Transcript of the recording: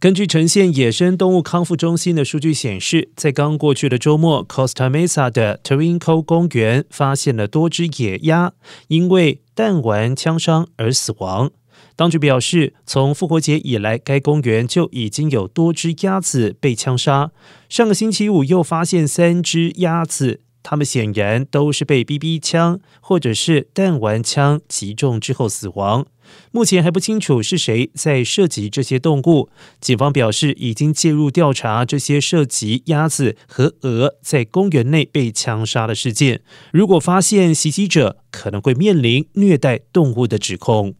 根据呈现野生动物康复中心的数据显示，在刚过去的周末，Costa Mesa 的 Torinco 公园发现了多只野鸭因为弹丸枪伤而死亡。当局表示，从复活节以来，该公园就已经有多只鸭子被枪杀。上个星期五又发现三只鸭子。他们显然都是被 BB 枪或者是弹丸枪击中之后死亡。目前还不清楚是谁在射击这些动物。警方表示，已经介入调查这些涉及鸭子和鹅在公园内被枪杀的事件。如果发现袭击者，可能会面临虐待动物的指控。